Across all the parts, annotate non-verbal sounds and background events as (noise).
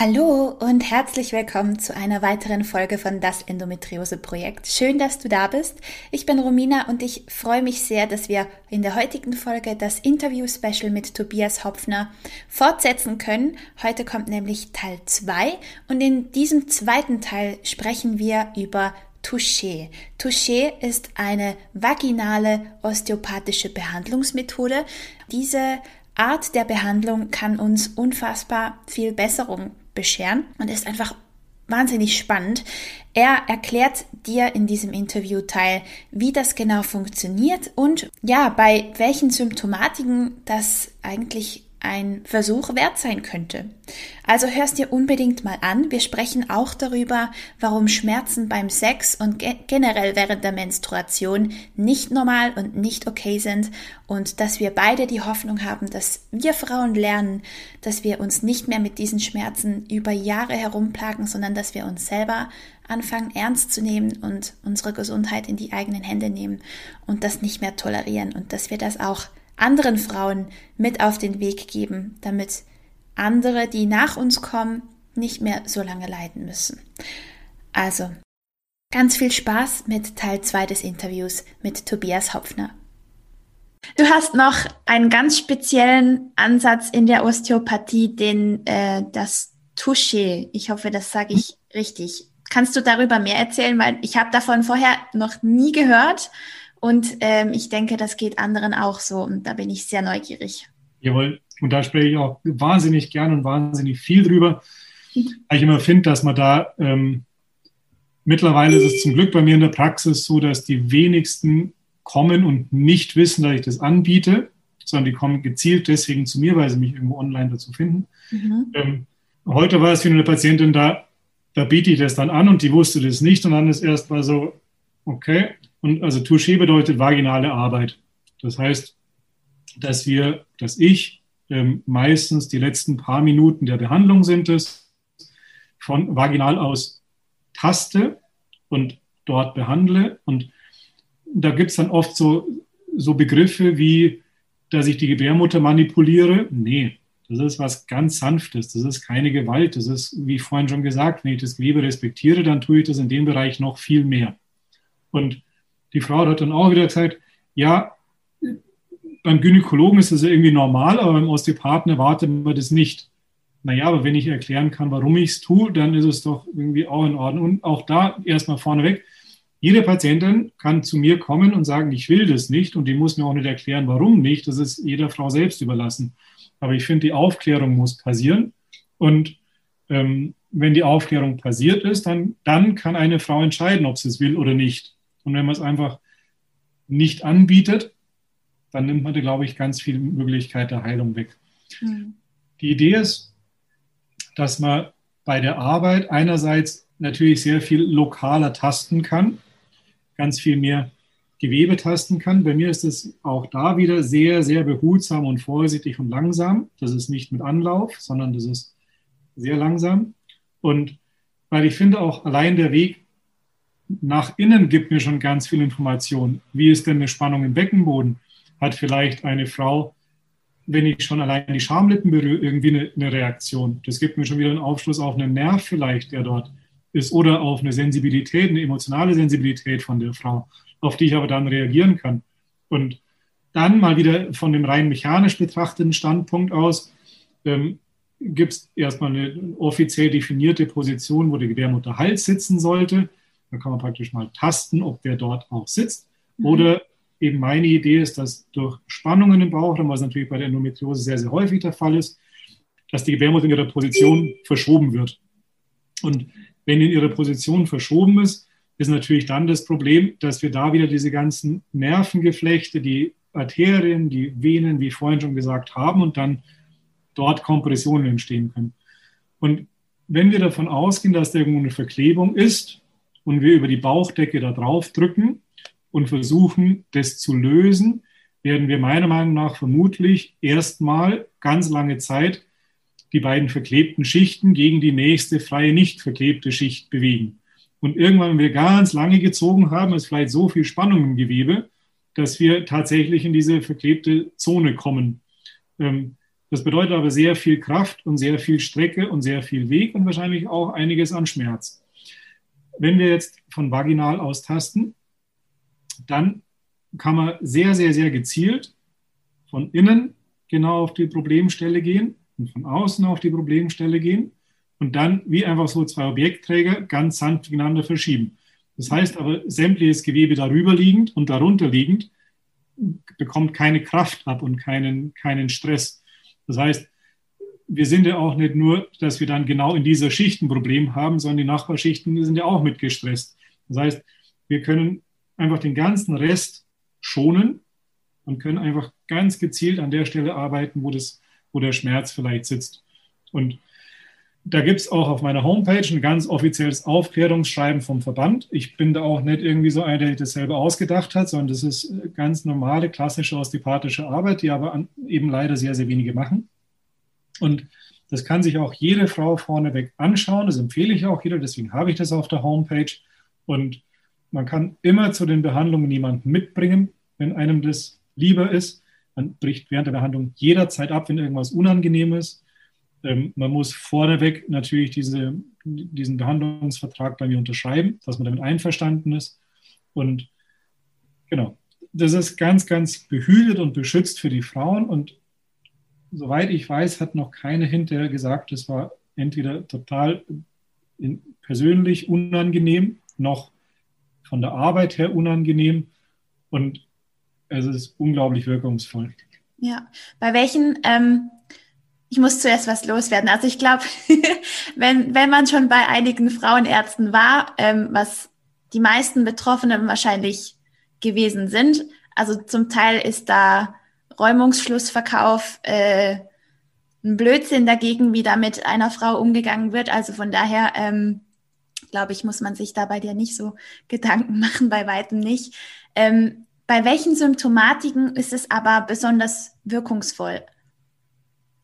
Hallo und herzlich willkommen zu einer weiteren Folge von Das Endometriose Projekt. Schön, dass du da bist. Ich bin Romina und ich freue mich sehr, dass wir in der heutigen Folge das Interview-Special mit Tobias Hopfner fortsetzen können. Heute kommt nämlich Teil 2 und in diesem zweiten Teil sprechen wir über Touché. Touché ist eine vaginale osteopathische Behandlungsmethode. Diese Art der Behandlung kann uns unfassbar viel Besserung bescheren und ist einfach wahnsinnig spannend. Er erklärt dir in diesem Interview teil, wie das genau funktioniert und ja, bei welchen Symptomatiken das eigentlich ein Versuch wert sein könnte. Also hörst dir unbedingt mal an. Wir sprechen auch darüber, warum Schmerzen beim Sex und ge generell während der Menstruation nicht normal und nicht okay sind und dass wir beide die Hoffnung haben, dass wir Frauen lernen, dass wir uns nicht mehr mit diesen Schmerzen über Jahre herumplagen, sondern dass wir uns selber anfangen ernst zu nehmen und unsere Gesundheit in die eigenen Hände nehmen und das nicht mehr tolerieren und dass wir das auch anderen Frauen mit auf den Weg geben, damit andere, die nach uns kommen, nicht mehr so lange leiden müssen. Also, ganz viel Spaß mit Teil 2 des Interviews mit Tobias Hopfner. Du hast noch einen ganz speziellen Ansatz in der Osteopathie, den äh, das Touché. Ich hoffe, das sage ich richtig. Kannst du darüber mehr erzählen, weil ich habe davon vorher noch nie gehört und ähm, ich denke, das geht anderen auch so. Und da bin ich sehr neugierig. Jawohl. Und da spreche ich auch wahnsinnig gern und wahnsinnig viel drüber. Weil ich immer finde, dass man da ähm, mittlerweile ist es zum Glück bei mir in der Praxis so, dass die wenigsten kommen und nicht wissen, dass ich das anbiete, sondern die kommen gezielt deswegen zu mir, weil sie mich irgendwo online dazu finden. Mhm. Ähm, heute war es für eine Patientin da, da biete ich das dann an und die wusste das nicht und dann ist erst mal so, okay, und also Touché bedeutet vaginale Arbeit. Das heißt, dass wir, dass ich ähm, meistens die letzten paar Minuten der Behandlung sind es, von vaginal aus taste und dort behandle. Und da gibt es dann oft so, so Begriffe wie, dass ich die Gebärmutter manipuliere. Nee, das ist was ganz Sanftes. Das ist keine Gewalt. Das ist, wie vorhin schon gesagt, wenn ich das Gewebe respektiere, dann tue ich das in dem Bereich noch viel mehr. Und die Frau hat dann auch wieder gesagt, ja, beim Gynäkologen ist das ja irgendwie normal, aber beim Osteopathen erwartet man das nicht. Naja, aber wenn ich erklären kann, warum ich es tue, dann ist es doch irgendwie auch in Ordnung. Und auch da erstmal vorneweg, jede Patientin kann zu mir kommen und sagen, ich will das nicht und die muss mir auch nicht erklären, warum nicht. Das ist jeder Frau selbst überlassen. Aber ich finde, die Aufklärung muss passieren. Und ähm, wenn die Aufklärung passiert ist, dann, dann kann eine Frau entscheiden, ob sie es will oder nicht. Und wenn man es einfach nicht anbietet, dann nimmt man, glaube ich, ganz viel Möglichkeit der Heilung weg. Mhm. Die Idee ist, dass man bei der Arbeit einerseits natürlich sehr viel lokaler tasten kann, ganz viel mehr Gewebe tasten kann. Bei mir ist es auch da wieder sehr, sehr behutsam und vorsichtig und langsam. Das ist nicht mit Anlauf, sondern das ist sehr langsam. Und weil ich finde auch allein der Weg nach innen gibt mir schon ganz viel Information. Wie ist denn eine Spannung im Beckenboden? Hat vielleicht eine Frau, wenn ich schon allein die Schamlippen berühre, irgendwie eine, eine Reaktion? Das gibt mir schon wieder einen Aufschluss auf einen Nerv vielleicht, der dort ist, oder auf eine Sensibilität, eine emotionale Sensibilität von der Frau, auf die ich aber dann reagieren kann. Und dann mal wieder von dem rein mechanisch betrachteten Standpunkt aus, ähm, gibt es erstmal eine offiziell definierte Position, wo die Gebärmutter Hals sitzen sollte. Da kann man praktisch mal tasten, ob der dort auch sitzt. Mhm. Oder eben meine Idee ist, dass durch Spannungen im Bauchraum, was natürlich bei der Endometriose sehr, sehr häufig der Fall ist, dass die Gebärmutter in ihrer Position verschoben wird. Und wenn in ihrer Position verschoben ist, ist natürlich dann das Problem, dass wir da wieder diese ganzen Nervengeflechte, die Arterien, die Venen, wie vorhin schon gesagt haben, und dann dort Kompressionen entstehen können. Und wenn wir davon ausgehen, dass da irgendwo eine Verklebung ist, und wir über die Bauchdecke da drauf drücken, und versuchen, das zu lösen, werden wir meiner Meinung nach vermutlich erstmal ganz lange Zeit die beiden verklebten Schichten gegen die nächste freie, nicht verklebte Schicht bewegen. Und irgendwann, wenn wir ganz lange gezogen haben, ist vielleicht so viel Spannung im Gewebe, dass wir tatsächlich in diese verklebte Zone kommen. Ähm, das bedeutet aber sehr viel Kraft und sehr viel Strecke und sehr viel Weg und wahrscheinlich auch einiges an Schmerz. Wenn wir jetzt von vaginal austasten, dann kann man sehr, sehr, sehr gezielt von innen genau auf die Problemstelle gehen und von außen auf die Problemstelle gehen und dann wie einfach so zwei Objektträger ganz sanft gegeneinander verschieben. Das heißt aber, sämtliches Gewebe darüber liegend und darunter liegend bekommt keine Kraft ab und keinen, keinen Stress. Das heißt, wir sind ja auch nicht nur, dass wir dann genau in dieser Schicht ein Problem haben, sondern die Nachbarschichten sind ja auch mit gestresst. Das heißt, wir können einfach den ganzen Rest schonen und können einfach ganz gezielt an der Stelle arbeiten, wo, das, wo der Schmerz vielleicht sitzt. Und da gibt es auch auf meiner Homepage ein ganz offizielles Aufklärungsschreiben vom Verband. Ich bin da auch nicht irgendwie so einer, der das selber ausgedacht hat, sondern das ist ganz normale, klassische osteopathische Arbeit, die aber eben leider sehr, sehr wenige machen. Und das kann sich auch jede Frau vorneweg anschauen. Das empfehle ich auch jeder, deswegen habe ich das auf der Homepage. Und man kann immer zu den Behandlungen jemanden mitbringen, wenn einem das lieber ist. Man bricht während der Behandlung jederzeit ab, wenn irgendwas unangenehm ist. Ähm, man muss vorneweg natürlich diese, diesen Behandlungsvertrag bei mir unterschreiben, dass man damit einverstanden ist. Und genau, das ist ganz, ganz behütet und beschützt für die Frauen. Und soweit ich weiß, hat noch keine hinterher gesagt, das war entweder total persönlich unangenehm, noch von der Arbeit her unangenehm. Und es ist unglaublich wirkungsvoll. Ja, bei welchen ähm, ich muss zuerst was loswerden. Also ich glaube, (laughs) wenn, wenn man schon bei einigen Frauenärzten war, ähm, was die meisten Betroffenen wahrscheinlich gewesen sind, also zum Teil ist da Räumungsschlussverkauf äh, ein Blödsinn dagegen, wie da mit einer Frau umgegangen wird. Also von daher, ähm, glaube ich, muss man sich da bei dir nicht so Gedanken (laughs) machen, bei weitem nicht. Ähm, bei welchen Symptomatiken ist es aber besonders wirkungsvoll?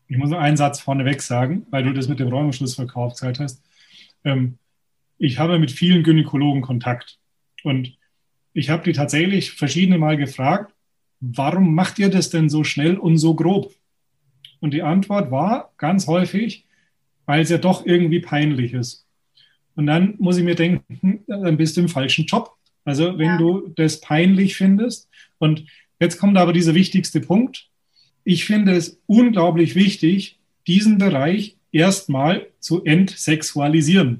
ich muss noch einen Satz vorneweg sagen, weil du das mit dem Räumungsschlussverkauf gesagt hast. Ähm, ich habe mit vielen Gynäkologen Kontakt und ich habe die tatsächlich verschiedene Mal gefragt, warum macht ihr das denn so schnell und so grob? Und die Antwort war ganz häufig, weil es ja doch irgendwie peinlich ist. Und dann muss ich mir denken, dann bist du im falschen Job. Also wenn ja. du das peinlich findest. Und jetzt kommt aber dieser wichtigste Punkt ich finde es unglaublich wichtig, diesen Bereich erstmal zu entsexualisieren.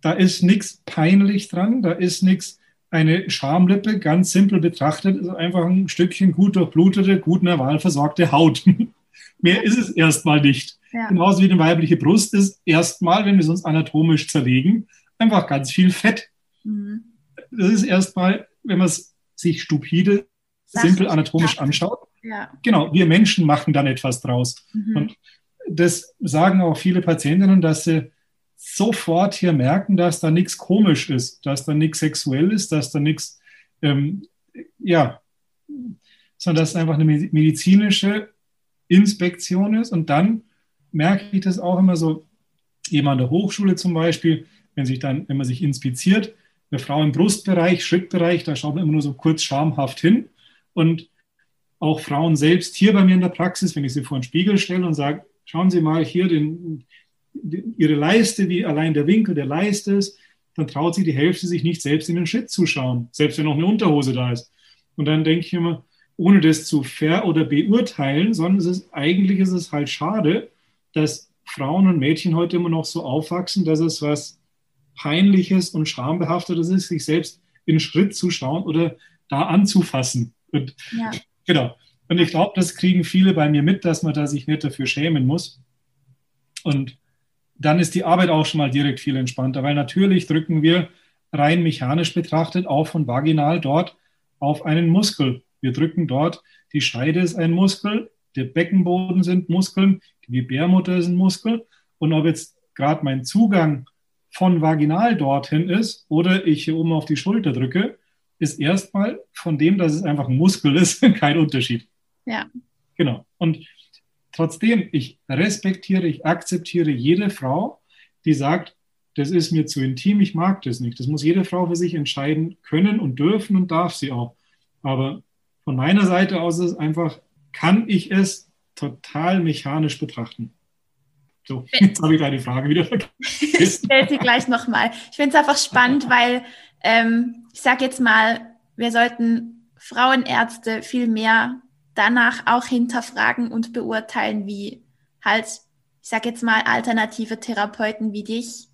Da ist nichts peinlich dran, da ist nichts, eine Schamlippe, ganz simpel betrachtet, ist einfach ein Stückchen gut durchblutete, gut nerval versorgte Haut. (laughs) Mehr ist es erstmal nicht. Ja. Genauso wie eine weibliche Brust ist erstmal, wenn wir es uns anatomisch zerlegen, einfach ganz viel Fett. Mhm. Das ist erstmal, wenn man es sich stupide, simpel anatomisch anschaut, ja. Genau, wir Menschen machen dann etwas draus. Mhm. Und das sagen auch viele Patientinnen, dass sie sofort hier merken, dass da nichts komisch ist, dass da nichts sexuell ist, dass da nichts, ähm, ja, sondern dass es einfach eine medizinische Inspektion ist. Und dann merke ich das auch immer so, eben an der Hochschule zum Beispiel, wenn sich dann, wenn man sich inspiziert, eine Frau im Brustbereich, Schrittbereich, da schaut man immer nur so kurz schamhaft hin. Und auch Frauen selbst hier bei mir in der Praxis, wenn ich sie vor den Spiegel stelle und sage, schauen Sie mal hier den, Ihre Leiste, wie allein der Winkel der Leiste ist, dann traut sie die Hälfte sich nicht selbst in den Schritt zu schauen, selbst wenn noch eine Unterhose da ist. Und dann denke ich immer, ohne das zu ver- oder beurteilen, sondern es ist, eigentlich ist es halt schade, dass Frauen und Mädchen heute immer noch so aufwachsen, dass es was Peinliches und Schambehaftetes ist, sich selbst in den Schritt zu schauen oder da anzufassen. Und ja. Genau. Und ich glaube, das kriegen viele bei mir mit, dass man da sich nicht dafür schämen muss. Und dann ist die Arbeit auch schon mal direkt viel entspannter, weil natürlich drücken wir rein mechanisch betrachtet auch von vaginal dort auf einen Muskel. Wir drücken dort, die Scheide ist ein Muskel, der Beckenboden sind Muskeln, die Gebärmutter ist ein Muskel. Und ob jetzt gerade mein Zugang von vaginal dorthin ist oder ich hier oben auf die Schulter drücke, ist erstmal von dem, dass es einfach ein Muskel ist, (laughs) kein Unterschied. Ja. Genau. Und trotzdem, ich respektiere, ich akzeptiere jede Frau, die sagt, das ist mir zu intim, ich mag das nicht. Das muss jede Frau für sich entscheiden können und dürfen und darf sie auch. Aber von meiner Seite aus ist es einfach, kann ich es total mechanisch betrachten. So, jetzt habe ich deine Frage wieder vergessen. (laughs) Ich stelle sie gleich nochmal. Ich finde es einfach spannend, weil ähm, ich sage jetzt mal, wir sollten Frauenärzte viel mehr danach auch hinterfragen und beurteilen, wie halt, ich sage jetzt mal, alternative Therapeuten wie dich.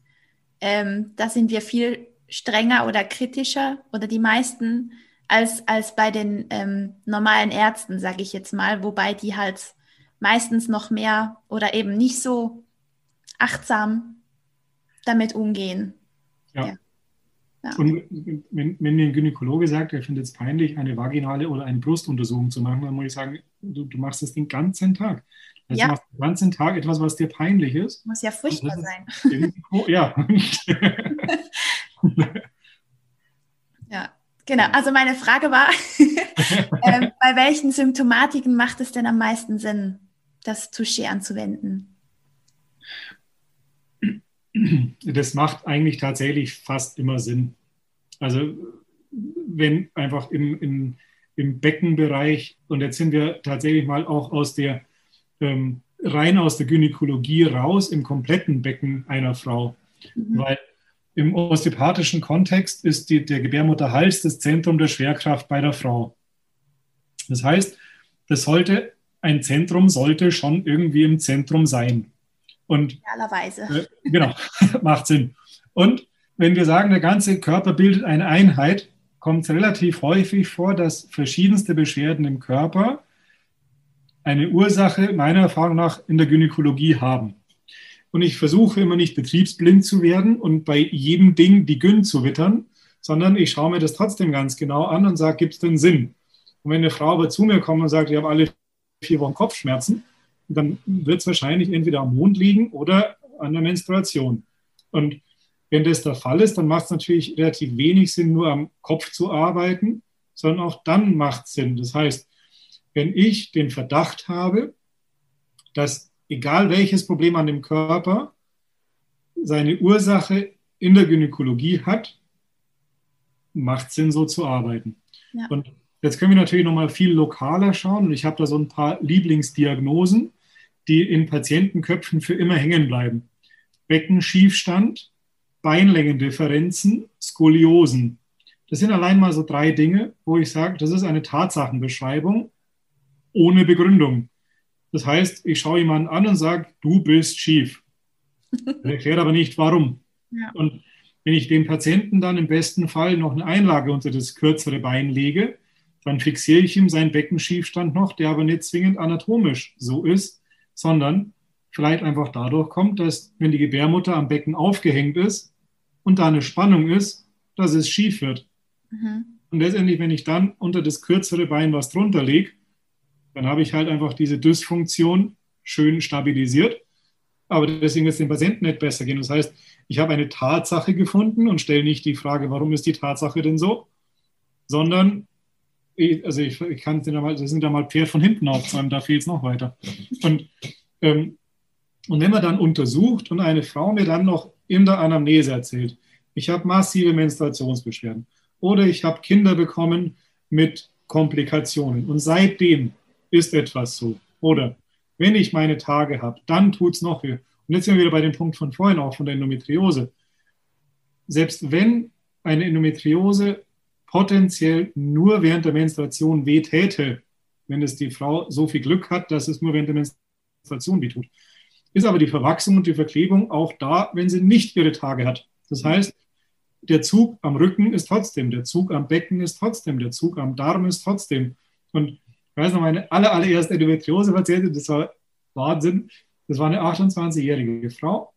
Ähm, da sind wir viel strenger oder kritischer oder die meisten als, als bei den ähm, normalen Ärzten, sage ich jetzt mal, wobei die halt meistens noch mehr oder eben nicht so achtsam damit umgehen. Ja. ja. Ja. Und wenn, wenn mir ein Gynäkologe sagt, er findet es peinlich, eine vaginale oder eine Brustuntersuchung zu machen, dann muss ich sagen, du, du machst das den ganzen Tag. Also ja. Du machst den ganzen Tag etwas, was dir peinlich ist. Muss ja furchtbar sein. (laughs) ja. (laughs) ja, genau. Also meine Frage war, (laughs) äh, bei welchen Symptomatiken macht es denn am meisten Sinn, das Touché anzuwenden? Das macht eigentlich tatsächlich fast immer Sinn. Also wenn einfach im, im, im Beckenbereich, und jetzt sind wir tatsächlich mal auch aus der, ähm, rein aus der Gynäkologie raus im kompletten Becken einer Frau. Mhm. Weil im osteopathischen Kontext ist die, der Gebärmutterhals das Zentrum der Schwerkraft bei der Frau. Das heißt, das sollte, ein Zentrum sollte schon irgendwie im Zentrum sein. Und, Idealerweise. Äh, genau, (laughs) macht Sinn. Und wenn wir sagen, der ganze Körper bildet eine Einheit, kommt es relativ häufig vor, dass verschiedenste Beschwerden im Körper eine Ursache meiner Erfahrung nach in der Gynäkologie haben. Und ich versuche immer nicht betriebsblind zu werden und bei jedem Ding die Gyn zu wittern, sondern ich schaue mir das trotzdem ganz genau an und sage, gibt es denn Sinn? Und wenn eine Frau aber zu mir kommt und sagt, ich habe alle vier Wochen Kopfschmerzen, dann wird es wahrscheinlich entweder am Mond liegen oder an der Menstruation. Und wenn das der Fall ist, dann macht es natürlich relativ wenig Sinn, nur am Kopf zu arbeiten, sondern auch dann macht es Sinn. Das heißt, wenn ich den Verdacht habe, dass egal welches Problem an dem Körper seine Ursache in der Gynäkologie hat, macht es Sinn, so zu arbeiten. Ja. Und jetzt können wir natürlich noch mal viel lokaler schauen. Und ich habe da so ein paar Lieblingsdiagnosen die in Patientenköpfen für immer hängen bleiben. Beckenschiefstand, Beinlängendifferenzen, Skoliosen. Das sind allein mal so drei Dinge, wo ich sage, das ist eine Tatsachenbeschreibung ohne Begründung. Das heißt, ich schaue jemanden an und sage, du bist schief. Ich erkläre aber nicht, warum. Ja. Und wenn ich dem Patienten dann im besten Fall noch eine Einlage unter das kürzere Bein lege, dann fixiere ich ihm seinen Beckenschiefstand noch, der aber nicht zwingend anatomisch so ist, sondern vielleicht einfach dadurch kommt, dass wenn die Gebärmutter am Becken aufgehängt ist und da eine Spannung ist, dass es schief wird. Mhm. Und letztendlich, wenn ich dann unter das kürzere Bein was drunter lege, dann habe ich halt einfach diese Dysfunktion schön stabilisiert. Aber deswegen wird es dem Patienten nicht besser gehen. Das heißt, ich habe eine Tatsache gefunden und stelle nicht die Frage, warum ist die Tatsache denn so, sondern also ich, ich kann es dir mal, das sind ja mal Pferd von hinten aufzäumen, da fehlt es noch weiter. Und, ähm, und wenn man dann untersucht und eine Frau mir dann noch in der Anamnese erzählt, ich habe massive Menstruationsbeschwerden oder ich habe Kinder bekommen mit Komplikationen und seitdem ist etwas so. Oder wenn ich meine Tage habe, dann tut es noch weh. Und jetzt sind wir wieder bei dem Punkt von vorhin auch von der Endometriose. Selbst wenn eine Endometriose potenziell nur während der Menstruation weh täte, wenn es die Frau so viel Glück hat, dass es nur während der Menstruation weh tut. Ist aber die Verwachsung und die Verklebung auch da, wenn sie nicht ihre Tage hat. Das heißt, der Zug am Rücken ist trotzdem, der Zug am Becken ist trotzdem, der Zug am Darm ist trotzdem. Und ich weiß noch, meine aller, allererste Endometriose-Patientin, das war Wahnsinn, das war eine 28-jährige Frau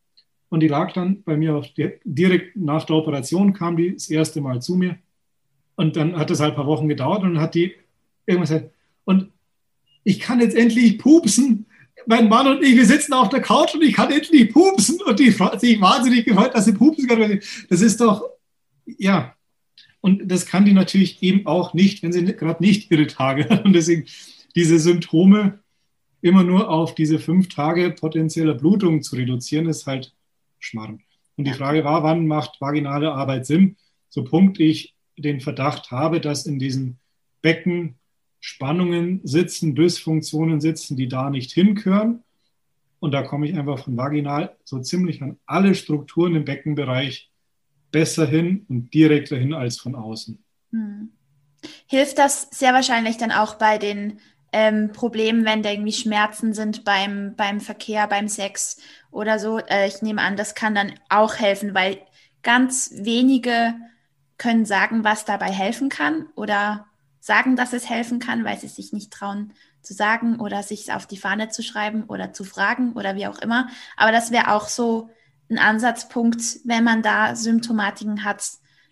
und die lag dann bei mir auf, direkt nach der Operation, kam die das erste Mal zu mir und dann hat es halt ein paar Wochen gedauert und dann hat die irgendwas gesagt, und ich kann jetzt endlich pupsen. Mein Mann und ich, wir sitzen auf der Couch und ich kann endlich pupsen. Und die hat sich wahnsinnig gefreut, dass sie pupsen kann. Das ist doch, ja, Und das kann die natürlich eben auch nicht, wenn sie gerade nicht ihre Tage hat. Und deswegen diese Symptome immer nur auf diese fünf Tage potenzieller Blutung zu reduzieren, ist halt Schmarrn. Und die Frage war, wann macht vaginale Arbeit Sinn? So Punkt ich den Verdacht habe, dass in diesen Becken Spannungen sitzen, Dysfunktionen sitzen, die da nicht hinkören. Und da komme ich einfach von vaginal so ziemlich an alle Strukturen im Beckenbereich besser hin und direkter hin als von außen. Hm. Hilft das sehr wahrscheinlich dann auch bei den ähm, Problemen, wenn da irgendwie Schmerzen sind beim, beim Verkehr, beim Sex oder so. Äh, ich nehme an, das kann dann auch helfen, weil ganz wenige können sagen, was dabei helfen kann oder sagen, dass es helfen kann, weil sie sich nicht trauen zu sagen oder sich auf die Fahne zu schreiben oder zu fragen oder wie auch immer. Aber das wäre auch so ein Ansatzpunkt, wenn man da Symptomatiken hat,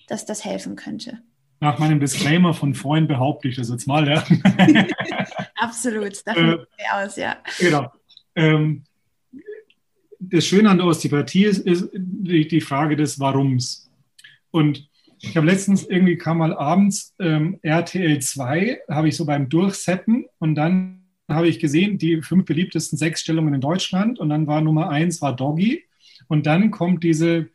dass das helfen könnte nach meinem Disclaimer von vorhin behaupte ich das jetzt mal, ja. (laughs) Absolut, davon äh, aus, ja. Genau. Ähm, das Schöne an der Osteopathie ist, ist die, die, Frage des Warums. Und ich habe letztens irgendwie kam mal abends ähm, RTL 2, habe ich so beim Durchseppen und dann habe ich gesehen, die fünf beliebtesten Sexstellungen in Deutschland und dann war Nummer eins war Doggy und dann kommt diese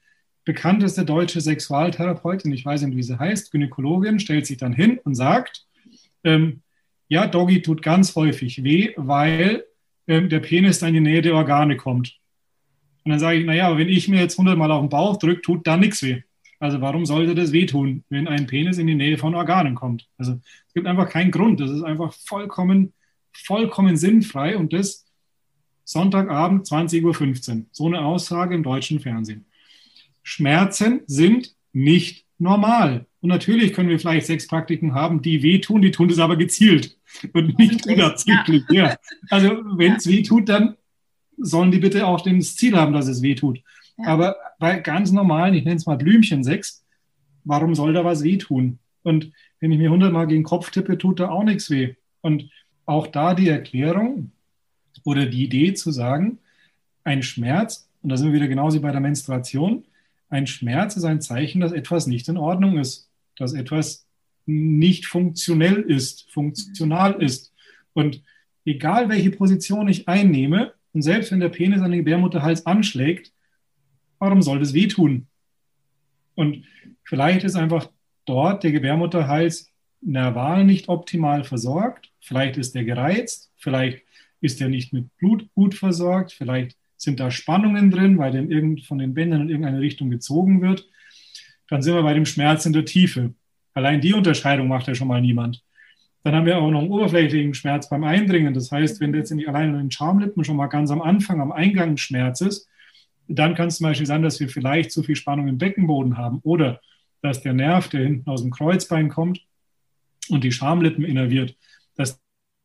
bekannteste deutsche Sexualtherapeutin, ich weiß nicht, wie sie heißt, Gynäkologin, stellt sich dann hin und sagt, ähm, ja, Doggy tut ganz häufig weh, weil ähm, der Penis dann in die Nähe der Organe kommt. Und dann sage ich, naja, aber wenn ich mir jetzt hundertmal auf den Bauch drücke, tut da nichts weh. Also warum sollte das wehtun, wenn ein Penis in die Nähe von Organen kommt? Also es gibt einfach keinen Grund. Das ist einfach vollkommen, vollkommen sinnfrei und das Sonntagabend 20.15 Uhr. So eine Aussage im deutschen Fernsehen. Schmerzen sind nicht normal. Und natürlich können wir vielleicht Sexpraktiken haben, die wehtun, die tun das aber gezielt und nicht unabsichtlich. Ja. ja. Also wenn es wehtut, dann sollen die bitte auch das Ziel haben, dass es wehtut. Aber bei ganz normalen, ich nenne es mal Blümchensex, warum soll da was wehtun? Und wenn ich mir hundertmal gegen den Kopf tippe, tut da auch nichts weh. Und auch da die Erklärung oder die Idee zu sagen, ein Schmerz, und da sind wir wieder genauso wie bei der Menstruation, ein Schmerz ist ein Zeichen, dass etwas nicht in Ordnung ist, dass etwas nicht funktionell ist, funktional ist. Und egal welche Position ich einnehme, und selbst wenn der Penis an den Gebärmutterhals anschlägt, warum soll das wehtun? Und vielleicht ist einfach dort der Gebärmutterhals nerval nicht optimal versorgt, vielleicht ist er gereizt, vielleicht ist er nicht mit Blut gut versorgt, vielleicht sind da Spannungen drin, weil dem von den Bändern in irgendeine Richtung gezogen wird. Dann sind wir bei dem Schmerz in der Tiefe. Allein die Unterscheidung macht ja schon mal niemand. Dann haben wir auch noch einen oberflächlichen Schmerz beim Eindringen. Das heißt, wenn jetzt allein in den Schamlippen schon mal ganz am Anfang, am Eingang ein Schmerz ist, dann kann es zum Beispiel sein, dass wir vielleicht zu viel Spannung im Beckenboden haben oder dass der Nerv, der hinten aus dem Kreuzbein kommt und die Schamlippen innerviert, dass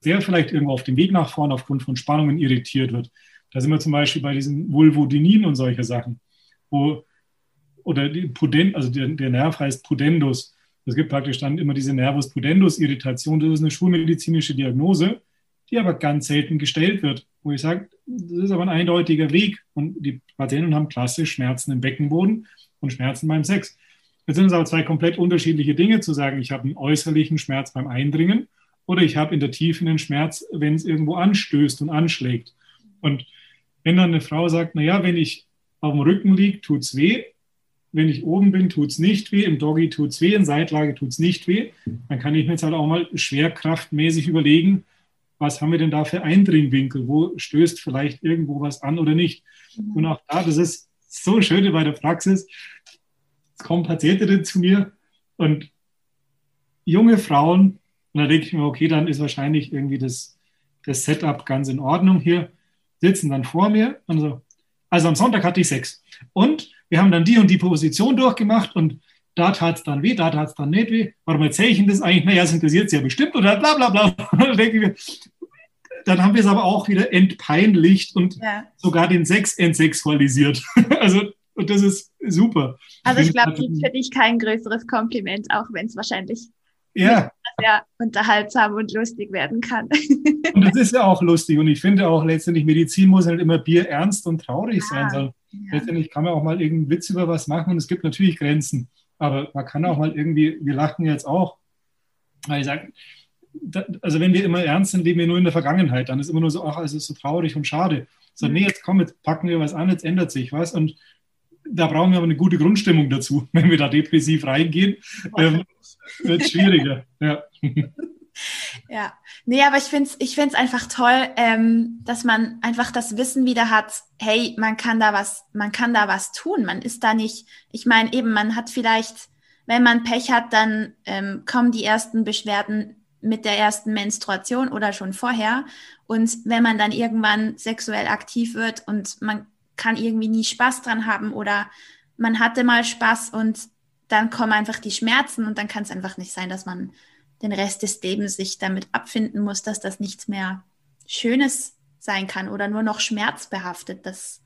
der vielleicht irgendwo auf dem Weg nach vorne aufgrund von Spannungen irritiert wird. Da sind wir zum Beispiel bei diesen Vulvodinin und solche Sachen, wo, oder die Pudend, also der, der Nerv heißt Pudendus. Es gibt praktisch dann immer diese Nervus pudendus Irritation. Das ist eine schulmedizinische Diagnose, die aber ganz selten gestellt wird, wo ich sage, das ist aber ein eindeutiger Weg. Und die Patienten haben klassisch Schmerzen im Beckenboden und Schmerzen beim Sex. Jetzt sind es aber zwei komplett unterschiedliche Dinge zu sagen, ich habe einen äußerlichen Schmerz beim Eindringen oder ich habe in der Tiefe einen Schmerz, wenn es irgendwo anstößt und anschlägt. Und wenn dann eine Frau sagt, naja, wenn ich auf dem Rücken liege, tut es weh. Wenn ich oben bin, tut es nicht weh. Im Doggy tut es weh. In Seitlage tut es nicht weh. Dann kann ich mir jetzt halt auch mal schwerkraftmäßig überlegen, was haben wir denn da für Eindringwinkel? Wo stößt vielleicht irgendwo was an oder nicht? Mhm. Und auch da, das ist so schön bei der Praxis. Es kommen Patientinnen zu mir und junge Frauen, und da denke ich mir, okay, dann ist wahrscheinlich irgendwie das, das Setup ganz in Ordnung hier sitzen dann vor mir und so, also am Sonntag hatte ich Sex. Und wir haben dann die und die Position durchgemacht und da tat es dann weh, da tat es dann nicht weh. Warum erzähle ich Ihnen das eigentlich? Naja, es interessiert Sie ja bestimmt oder bla bla bla. (laughs) dann haben wir es aber auch wieder entpeinlicht und ja. sogar den Sex entsexualisiert. (laughs) also, und das ist super. Also ich glaube, gibt für dich kein größeres Kompliment, auch wenn es wahrscheinlich ja. sehr unterhaltsam und lustig werden kann. (laughs) Und das ist ja auch lustig. Und ich finde auch letztendlich, Medizin muss halt immer Bier ernst und traurig sein. Ja. Ja. Letztendlich kann man auch mal irgendeinen Witz über was machen und es gibt natürlich Grenzen. Aber man kann auch mal irgendwie, wir lachen jetzt auch, weil ich sage, also wenn wir immer ernst sind, leben wir nur in der Vergangenheit. Dann ist immer nur so, ach, es ist so traurig und schade. So, nee, jetzt komm, jetzt packen wir was an, jetzt ändert sich was. Und da brauchen wir aber eine gute Grundstimmung dazu. (laughs) Wenn wir da depressiv reingehen, ähm, wird es schwieriger. Ja. (laughs) Ja, nee, aber ich finde es ich find's einfach toll, ähm, dass man einfach das Wissen wieder hat, hey, man kann da was, man kann da was tun. Man ist da nicht, ich meine eben, man hat vielleicht, wenn man Pech hat, dann ähm, kommen die ersten Beschwerden mit der ersten Menstruation oder schon vorher. Und wenn man dann irgendwann sexuell aktiv wird und man kann irgendwie nie Spaß dran haben oder man hatte mal Spaß und dann kommen einfach die Schmerzen und dann kann es einfach nicht sein, dass man den Rest des Lebens sich damit abfinden muss, dass das nichts mehr Schönes sein kann oder nur noch schmerzbehaftet. Das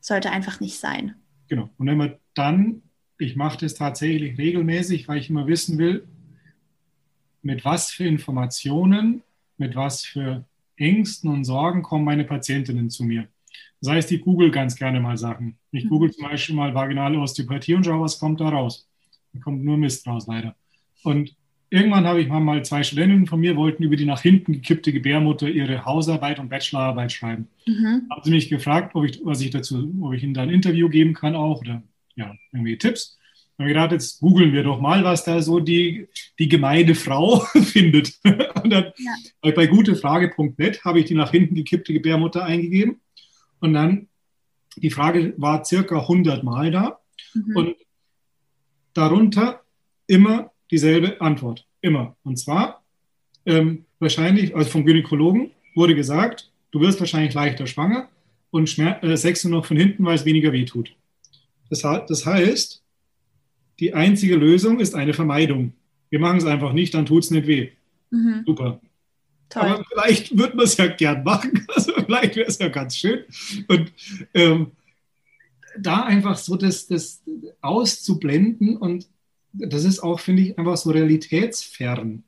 sollte einfach nicht sein. Genau. Und wenn man dann, ich mache das tatsächlich regelmäßig, weil ich immer wissen will, mit was für Informationen, mit was für Ängsten und Sorgen kommen meine Patientinnen zu mir. Das heißt, ich google ganz gerne mal Sachen. Ich google zum Beispiel mal vaginale Osteopathie und schaue, was kommt da raus. Da kommt nur Mist raus, leider. Und irgendwann habe ich mal zwei Studentinnen von mir, wollten über die nach hinten gekippte Gebärmutter ihre Hausarbeit und Bachelorarbeit schreiben. Mhm. Haben sie mich gefragt, ob ich, was ich dazu, ob ich ihnen da ein Interview geben kann auch oder ja, irgendwie Tipps. Und ich gedacht, jetzt googeln wir doch mal, was da so die, die gemeine Frau (laughs) findet. Und dann ja. bei gutefrage.net habe ich die nach hinten gekippte Gebärmutter eingegeben. Und dann, die Frage war circa 100 Mal da. Mhm. Und darunter immer dieselbe Antwort. Immer. Und zwar, ähm, wahrscheinlich, also vom Gynäkologen wurde gesagt, du wirst wahrscheinlich leichter schwanger und Schmer äh, Sex nur noch von hinten, weil es weniger weh tut. Das, das heißt, die einzige Lösung ist eine Vermeidung. Wir machen es einfach nicht, dann tut es nicht weh. Mhm. Super. Toll. Aber vielleicht würde man es ja gern machen. (laughs) Also vielleicht wäre es ja ganz schön. Und ähm, da einfach so das, das auszublenden und das ist auch, finde ich, einfach so realitätsfern.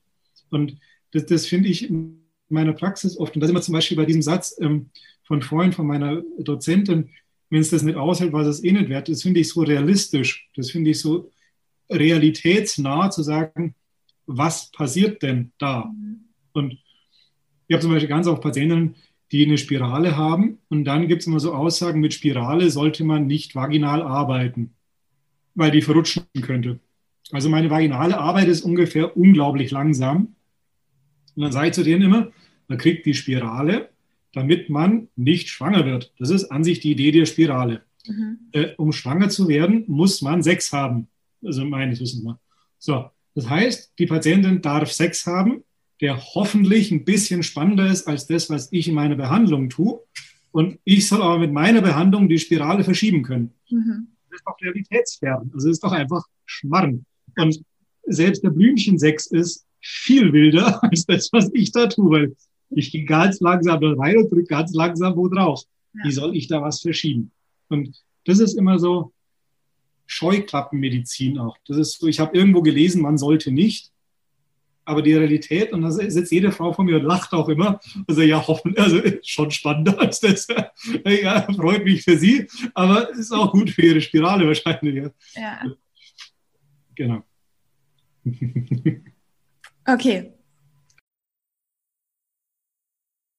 Und das, das finde ich in meiner Praxis oft. Und da sind wir zum Beispiel bei diesem Satz ähm, von vorhin von meiner Dozentin, wenn es das nicht aushält, was es eh nicht wert ist, finde ich so realistisch. Das finde ich so realitätsnah zu sagen, was passiert denn da? Und ich habe zum Beispiel ganz oft Patienten, die eine Spirale haben und dann gibt es immer so Aussagen, mit Spirale sollte man nicht vaginal arbeiten, weil die verrutschen könnte. Also meine vaginale Arbeit ist ungefähr unglaublich langsam. Und dann sage ich zu denen immer, man kriegt die Spirale, damit man nicht schwanger wird. Das ist an sich die Idee der Spirale. Mhm. Äh, um schwanger zu werden, muss man Sex haben. Also meines Wissens mal. So, das heißt, die Patientin darf Sex haben, der hoffentlich ein bisschen spannender ist als das, was ich in meiner Behandlung tue. Und ich soll aber mit meiner Behandlung die Spirale verschieben können. Mhm. Das ist doch realitätsfern. Also das ist doch einfach Schmarrn. Und selbst der Blümchensex ist viel wilder (laughs) als das, was ich da tue, weil ich gehe ganz langsam da rein und drücke ganz langsam wo drauf. Ja. Wie soll ich da was verschieben? Und das ist immer so, Scheuklappenmedizin auch. Das ist so, ich habe irgendwo gelesen, man sollte nicht. Aber die Realität, und da sitzt jede Frau vor mir und lacht auch immer. Also ja, hoffen, also schon spannender (laughs) als das. Ja, freut mich für sie, aber ist auch gut für ihre Spirale wahrscheinlich. Ja. Genau. (laughs) Okay,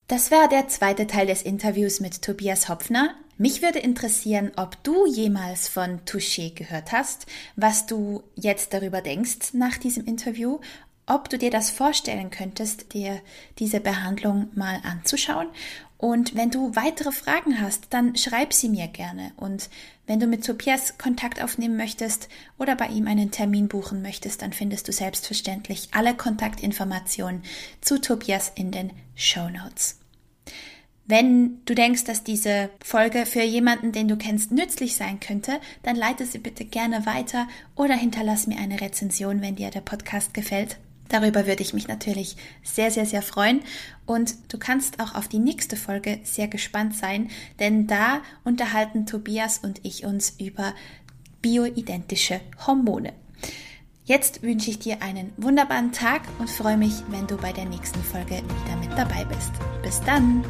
Das war der zweite Teil des Interviews mit Tobias Hopfner. Mich würde interessieren, ob du jemals von Touché gehört hast, was du jetzt darüber denkst nach diesem Interview, ob du dir das vorstellen könntest, dir diese Behandlung mal anzuschauen. Und wenn du weitere Fragen hast, dann schreib sie mir gerne. Und wenn du mit Tobias Kontakt aufnehmen möchtest oder bei ihm einen Termin buchen möchtest, dann findest du selbstverständlich alle Kontaktinformationen zu Tobias in den Show Notes. Wenn du denkst, dass diese Folge für jemanden, den du kennst, nützlich sein könnte, dann leite sie bitte gerne weiter oder hinterlass mir eine Rezension, wenn dir der Podcast gefällt. Darüber würde ich mich natürlich sehr, sehr, sehr freuen. Und du kannst auch auf die nächste Folge sehr gespannt sein, denn da unterhalten Tobias und ich uns über bioidentische Hormone. Jetzt wünsche ich dir einen wunderbaren Tag und freue mich, wenn du bei der nächsten Folge wieder mit dabei bist. Bis dann!